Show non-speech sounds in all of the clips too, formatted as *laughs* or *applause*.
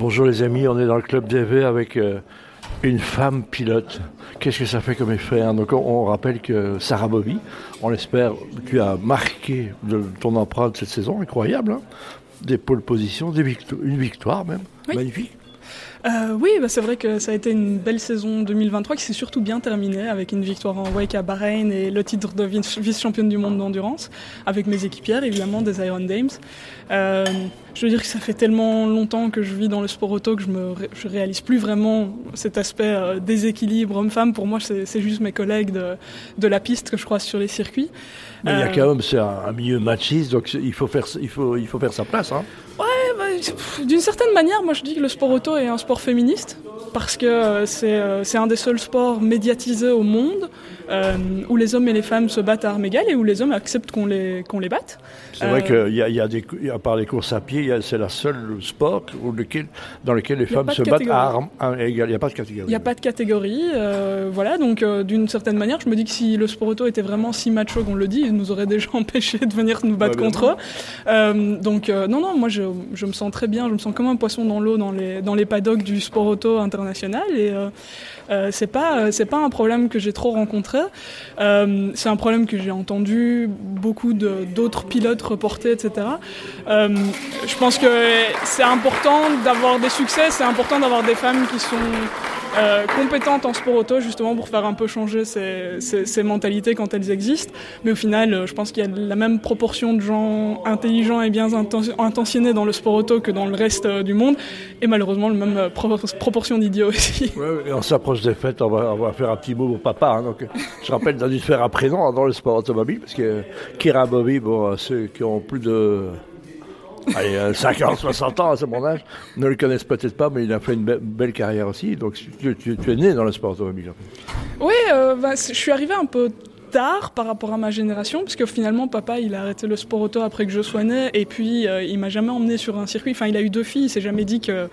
Bonjour les amis, on est dans le club DV avec euh, une femme pilote. Qu'est-ce que ça fait comme effet hein? Donc on, on rappelle que Sarah Bobby, on l'espère, tu as marqué de ton empreinte cette saison, incroyable. hein? Des pôles positions, des victo- une victoire même, Oui. magnifique. Euh, oui, bah, c'est vrai que ça a été une belle saison 2023 qui s'est surtout bien terminée avec une victoire en wake à Bahreïn et le titre de vice- vice-championne du monde d'endurance avec mes équipières évidemment des Iron Dames. Euh, je veux dire que ça fait tellement longtemps que je vis dans le sport auto que je ré- je réalise plus vraiment cet aspect euh, déséquilibre homme-femme. Pour moi, c'est juste mes collègues de, de la piste que je croise sur les circuits. Mais il y a Euh, quand même, c'est un, un milieu machiste, donc il faut faire, il faut, il faut faire sa place. Hein. Pff, D'une certaine manière, moi je dis que le sport auto est un sport féministe parce que euh, c'est euh, c'est un des seuls sports médiatisés au monde euh, où les hommes et les femmes se battent à armes égales et où les hommes acceptent qu'on les, qu'on les batte. C'est vrai qu'il y a, il y a des, à part les courses à pied, il c'est la seule sport où lequel, dans lequel les Il femmes se battent à armes à égales. Il n'y a pas de catégorie. Il n'y a pas de catégorie, voilà, donc d'une certaine manière, je me dis que si le sport auto était vraiment si macho qu'on le dit, ils nous auraient déjà *laughs* empêchés de venir nous battre Ouais, contre eux. Donc non, non, moi je, je me sens très bien, je me sens comme un poisson dans l'eau dans les, dans les paddocks du sport auto international et euh, euh, c'est pas, c'est pas un problème que j'ai trop rencontré. Euh, c'est un problème que j'ai entendu beaucoup d'autres pilotes reporter, etc. Euh, je pense que c'est important d'avoir des succès, c'est important d'avoir des femmes qui sont euh, en sport auto justement pour faire un peu changer ces, mentalités quand elles existent. Mais au final, euh, je pense qu'il y a la même proportion de gens intelligents et bien inten- intentionnés dans le sport auto que dans le reste euh, du monde, et malheureusement la même euh, pro- proportion d'idiots *laughs* aussi. Ouais, on s'approche des fêtes, on va, on va faire un petit mot pour papa. hein, donc, je rappelle, se faire un prénom dans le sport automobile, parce que Kira Bobby, bon, ceux qui ont plus de allez, euh, 50, 60 ans à ce mon âge, ne le connaissent peut-être pas, mais il a fait une be- belle carrière aussi. Donc tu, es né dans le sport automobile. Oui, euh, bah, je suis arrivé un peu tard par rapport à ma génération, parce que finalement, papa, il a arrêté le sport auto après que je sois né, et puis euh, il m'a jamais emmené sur un circuit. Enfin, il a eu deux filles, il s'est jamais dit que.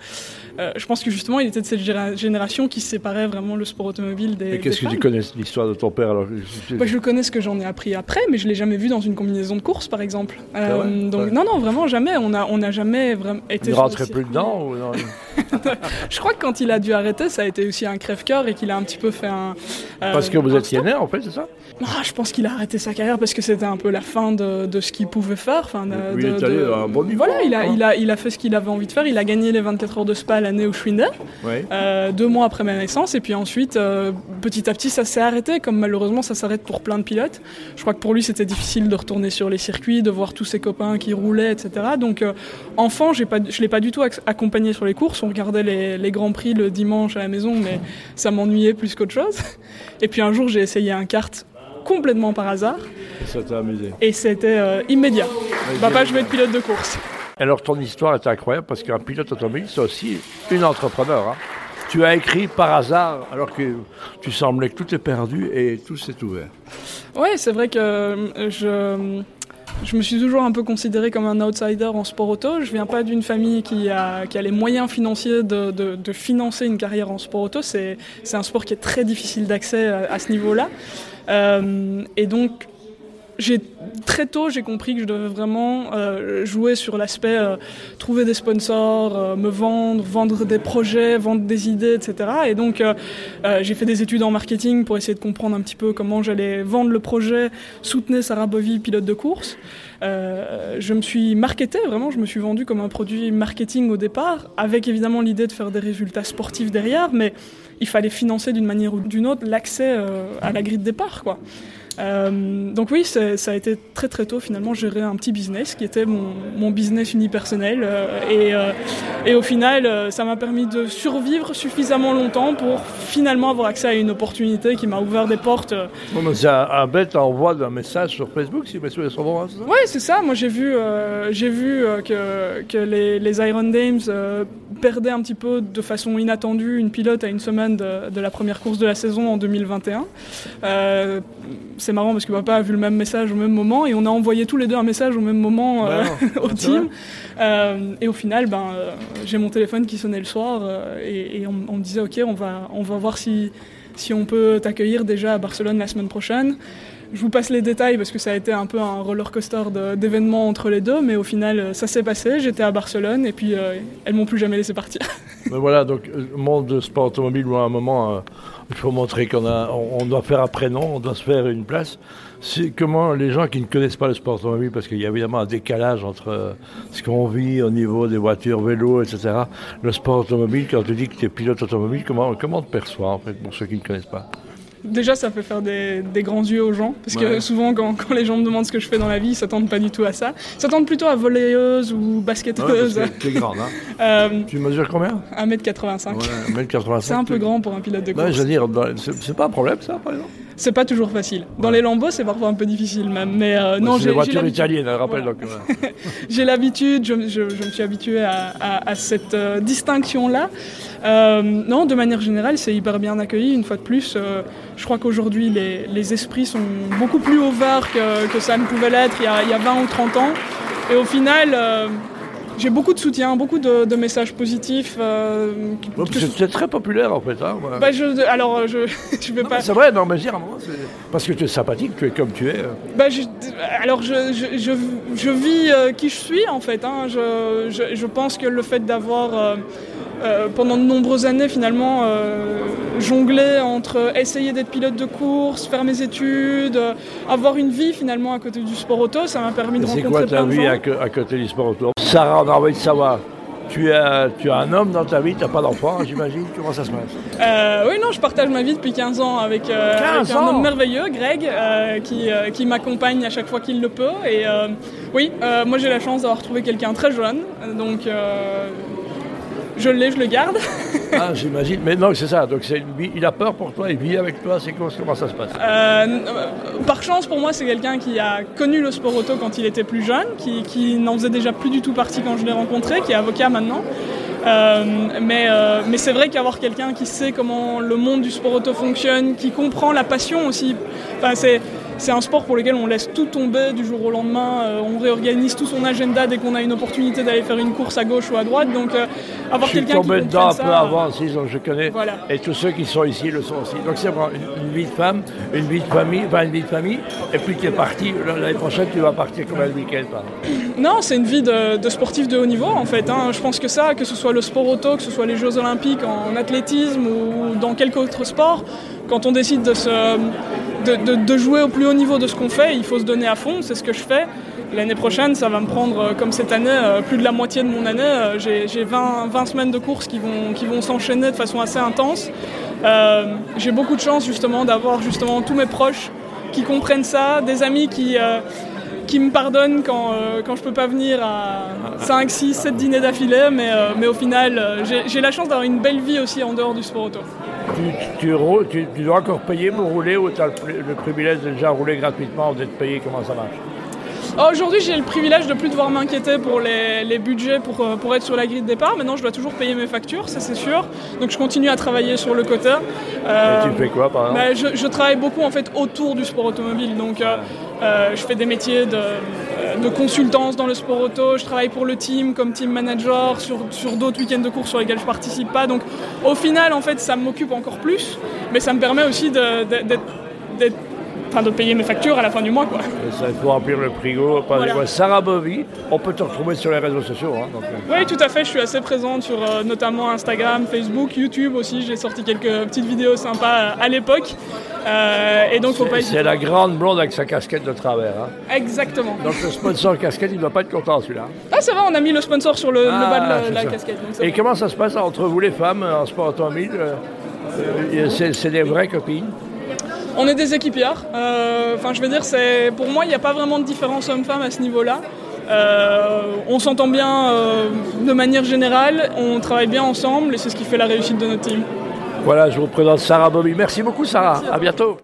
euh, je pense que justement, il était de cette génération qui séparait vraiment le sport automobile des. Et qu'est-ce que tu connais de l'histoire de ton père alors je- Bah, je connais ce que j'en ai appris après, mais je l'ai jamais vu dans une combinaison de course, par exemple. Euh, vrai donc non, non, vraiment jamais. On a, on n'a jamais vraiment été. Le rentrais plus dedans ou non *laughs* Je crois que quand il a dû arrêter, ça a été aussi un crève-cœur et qu'il a un petit peu fait un. euh, Parce que vous stop. né en fait, c'est ça? Ah, je pense qu'il a arrêté sa carrière parce que c'était un peu la fin de, de ce qu'il pouvait faire. Enfin, de- Oui, il est de- allé de- à un bon niveau, Voilà, il a, hein. il, a, il a fait ce qu'il avait envie de faire. Il a gagné les 24 heures de spa l'année où je suis né, Oui. euh, deux mois après ma naissance. Et puis ensuite, euh, petit à petit, ça s'est arrêté, comme malheureusement ça s'arrête pour plein de pilotes. Je crois que pour lui, c'était difficile de retourner sur les circuits, de voir tous ses copains qui roulaient, etc. Donc, enfant, pas, je l'ai pas du tout ac- accompagné sur les courses. On regardait les, les grands prix le dimanche à la maison, mais ça m'ennuyait plus qu'autre chose. Et puis un jour, j'ai essayé un kart complètement par hasard. Ça t'a amusé. Et c'était euh, immédiat. Papa, je vais être pilote de course. Alors ton histoire est incroyable parce qu'un pilote automobile, c'est aussi une entrepreneur. hein. Tu as écrit par hasard alors que tu semblais que tout est perdu et tout s'est ouvert. Ouais, c'est vrai que euh, je, je me suis toujours un peu considéré comme un outsider en sport auto. Je viens pas d'une famille qui a, les moyens financiers de, financer une carrière en sport auto. C'est un sport qui est très difficile d'accès à, à ce niveau-là. Euh, et donc, j'ai très tôt j'ai compris que je devais vraiment euh, jouer sur l'aspect euh, trouver des sponsors, euh, me vendre, vendre des projets, vendre des idées, etc. Et donc euh, euh, j'ai fait des études en marketing pour essayer de comprendre un petit peu comment j'allais vendre le projet, soutenir Sarah Bovy, pilote de course. Euh, je me suis marketé, vraiment, je me suis vendu comme un produit marketing au départ, avec évidemment l'idée de faire des résultats sportifs derrière, mais il fallait financer d'une manière ou d'une autre l'accès euh, à la grille de départ, quoi. Euh, donc oui, ça a été très très tôt finalement gérer un petit business qui était mon, mon business unipersonnel euh, et, euh, et au final ça m'a permis de survivre suffisamment longtemps pour finalement avoir accès à une opportunité qui m'a ouvert des portes. Bon, mais c'est un, un bête envoi d'un message sur Facebook si mes souvenirs sont bons, hein, c'est ça? Ouais, c'est ça. Moi j'ai vu, j'ai vu que, que les, les Iron Dames perdaient un petit peu de façon inattendue une pilote à une semaine de, de la première course de la saison en 2021. Euh, c'est marrant parce que papa a vu le même message au même moment et on a envoyé tous les deux un message au même moment euh, Ouais, *laughs* au team. Euh, et au final, ben, euh, j'ai mon téléphone qui sonnait le soir euh, et, et on, on me disait ok, on va, on va voir si, si on peut t'accueillir déjà à Barcelone la semaine prochaine. je vous passe les détails parce que ça a été un peu un roller coaster d'événements entre les deux, mais au final, ça s'est passé. J'étais à Barcelone et puis elles m'ont plus jamais laissé partir. *laughs* Voilà, donc le monde de sport automobile où à un moment, il faut montrer qu'on a, on, doit faire après non, on doit se faire une place. Comment les gens qui ne connaissent pas le sport automobile, parce qu'il y a évidemment un décalage entre ce qu'on vit au niveau des voitures, vélos, etc. Le sport automobile, quand tu dis que tu es pilote automobile, comment, comment on te perçoit en fait, pour ceux qui ne connaissent pas? Déjà, ça peut faire des, grands yeux aux gens, parce que souvent, quand, les gens me demandent ce que je fais dans la vie, ils s'attendent pas du tout à ça. Ils s'attendent plutôt à voleuse ou basketteuse. tu es grande, hein *laughs* euh, Tu mesures combien? 1m85. Ouais, 1m85. C'est un peu grand pour un pilote de course. je veux dire, c'est pas un problème, ça, par exemple c'est pas toujours facile. Dans les lambeaux, c'est parfois un peu difficile même. Mais euh, non, j'ai. Les voitures italiennes, rappelle donc. *laughs* j'ai l'habitude, je, je, me suis habitué à, à, cette euh, distinction-là. Euh, non, de manière générale, c'est hyper bien accueilli. Une fois de plus, euh, je crois qu'aujourd'hui, les, les, esprits sont beaucoup plus ouverts que, que ça ne pouvait l'être il, il, y a 20 ou 30 ans. Et au final, j'ai beaucoup de soutien, beaucoup de, messages positifs. Euh, c'est très populaire en fait. Hein, bah, je, alors je, *laughs* je vais pas. C'est vrai, non, mais dire, parce que tu es sympathique, tu es comme tu es. Euh. Bah, alors je, je, vis euh, qui je suis en fait. Hein. Je, pense que le fait d'avoir euh, pendant de nombreuses années finalement euh, jongler entre essayer d'être pilote de course, faire mes études, euh, avoir une vie finalement à côté du sport auto, ça m'a permis de rencontrer C'est quoi ta vie à, côté du sport auto Sarah, on a envie de savoir. Tu as, tu as un homme dans ta vie, tu n'as pas d'enfant, j'imagine. Comment ça se passe? Oui, non, je partage ma vie depuis 15 ans avec, un homme merveilleux, Greg, qui, qui m'accompagne à chaque fois qu'il le peut. Et oui, moi j'ai la chance d'avoir trouvé quelqu'un très jeune, donc je l'ai, je le garde. *laughs* ah, j'imagine. Mais non, c'est ça. Donc, il a peur pour toi, il vit avec toi. C'est comment, ça se passe? Euh, Par chance, pour moi, c'est quelqu'un qui a connu le sport auto quand il était plus jeune, qui, n'en faisait déjà plus du tout partie quand je l'ai rencontré, qui est avocat maintenant. Euh, mais, euh, mais c'est vrai qu'avoir quelqu'un qui sait comment le monde du sport auto fonctionne, qui comprend la passion aussi, enfin, c'est, c'est un sport pour lequel on laisse tout tomber du jour au lendemain, euh, on réorganise tout son agenda dès qu'on a une opportunité d'aller faire une course à gauche ou à droite. Donc euh, avoir quelqu'un qui dedans un peu avant donc je connais. Et tous ceux qui sont ici le sont aussi. Donc c'est vraiment une, vie de femme, une vie de famille, enfin une vie de famille. Et puis tu es parti, l'année prochaine tu vas partir comme un week-end *clears throat* Non, c'est une vie de, sportif de haut niveau en fait. Hein. Je pense que ça, que ce soit le sport auto, que ce soit les Jeux Olympiques en athlétisme ou dans quelque autre sport, quand on décide de se de, jouer au plus haut niveau de ce qu'on fait, il faut se donner à fond, c'est ce que je fais. L'année prochaine, ça va me prendre, euh, comme cette année, euh, plus de la moitié de mon année. Euh, j'ai 20, 20, semaines de courses qui vont, qui vont s'enchaîner de façon assez intense. J'ai beaucoup de chance justement d'avoir justement tous mes proches qui comprennent ça, des amis qui, qui me pardonnent quand, quand je peux pas venir à 5, 6, 7 dîners d'affilée, mais, mais au final, j'ai la chance d'avoir une belle vie aussi en dehors du sport auto tu, tu, dois encore payer pour rouler ou tu as le, privilège de déjà rouler gratuitement ou d'être payé Comment ça marche? Oh, Aujourd'hui, j'ai le privilège de plus devoir m'inquiéter pour les, budgets pour, euh, pour, être sur la grille de départ. Maintenant, je dois toujours payer mes factures, ça c'est sûr. Donc, je continue à travailler sur le côté. Euh, Et tu fais quoi, par exemple? ben, je, travaille beaucoup en fait autour du sport automobile. Donc, euh, je fais des métiers de de consultance dans le sport auto, je travaille pour le team comme team manager sur, d'autres week-ends de course sur lesquels je participe pas. Donc au final, en fait, ça m'occupe encore plus, mais ça me permet aussi d'être enfin, de payer mes factures à la fin du mois. Quoi. ça, il faut remplir le frigo. Voilà. Sarah Bovy, on peut te retrouver sur les réseaux sociaux. Hein, euh. Oui, tout à fait. Je suis assez présente sur euh, notamment Instagram, Facebook, YouTube aussi. J'ai sorti quelques petites vidéos sympas à l'époque. Euh, et donc, C'est la grande blonde avec sa casquette de travers. Hein. Exactement. Donc le sponsor casquette, il ne doit pas être content celui-là. Ah, ça va, on a mis le sponsor sur le, bas de la, ah, casquette. et comment ça se passe entre vous les femmes en sport automobile C'est des vraies copines? On est des équipières. Euh, enfin, je veux dire, c'est pour moi, il n'y a pas vraiment de différence homme-femme à ce niveau-là. Euh, on s'entend bien euh, de manière générale, on travaille bien ensemble et c'est ce qui fait la réussite de notre team. Voilà, je vous présente Sarah Bobby. Merci beaucoup Sarah, à bientôt.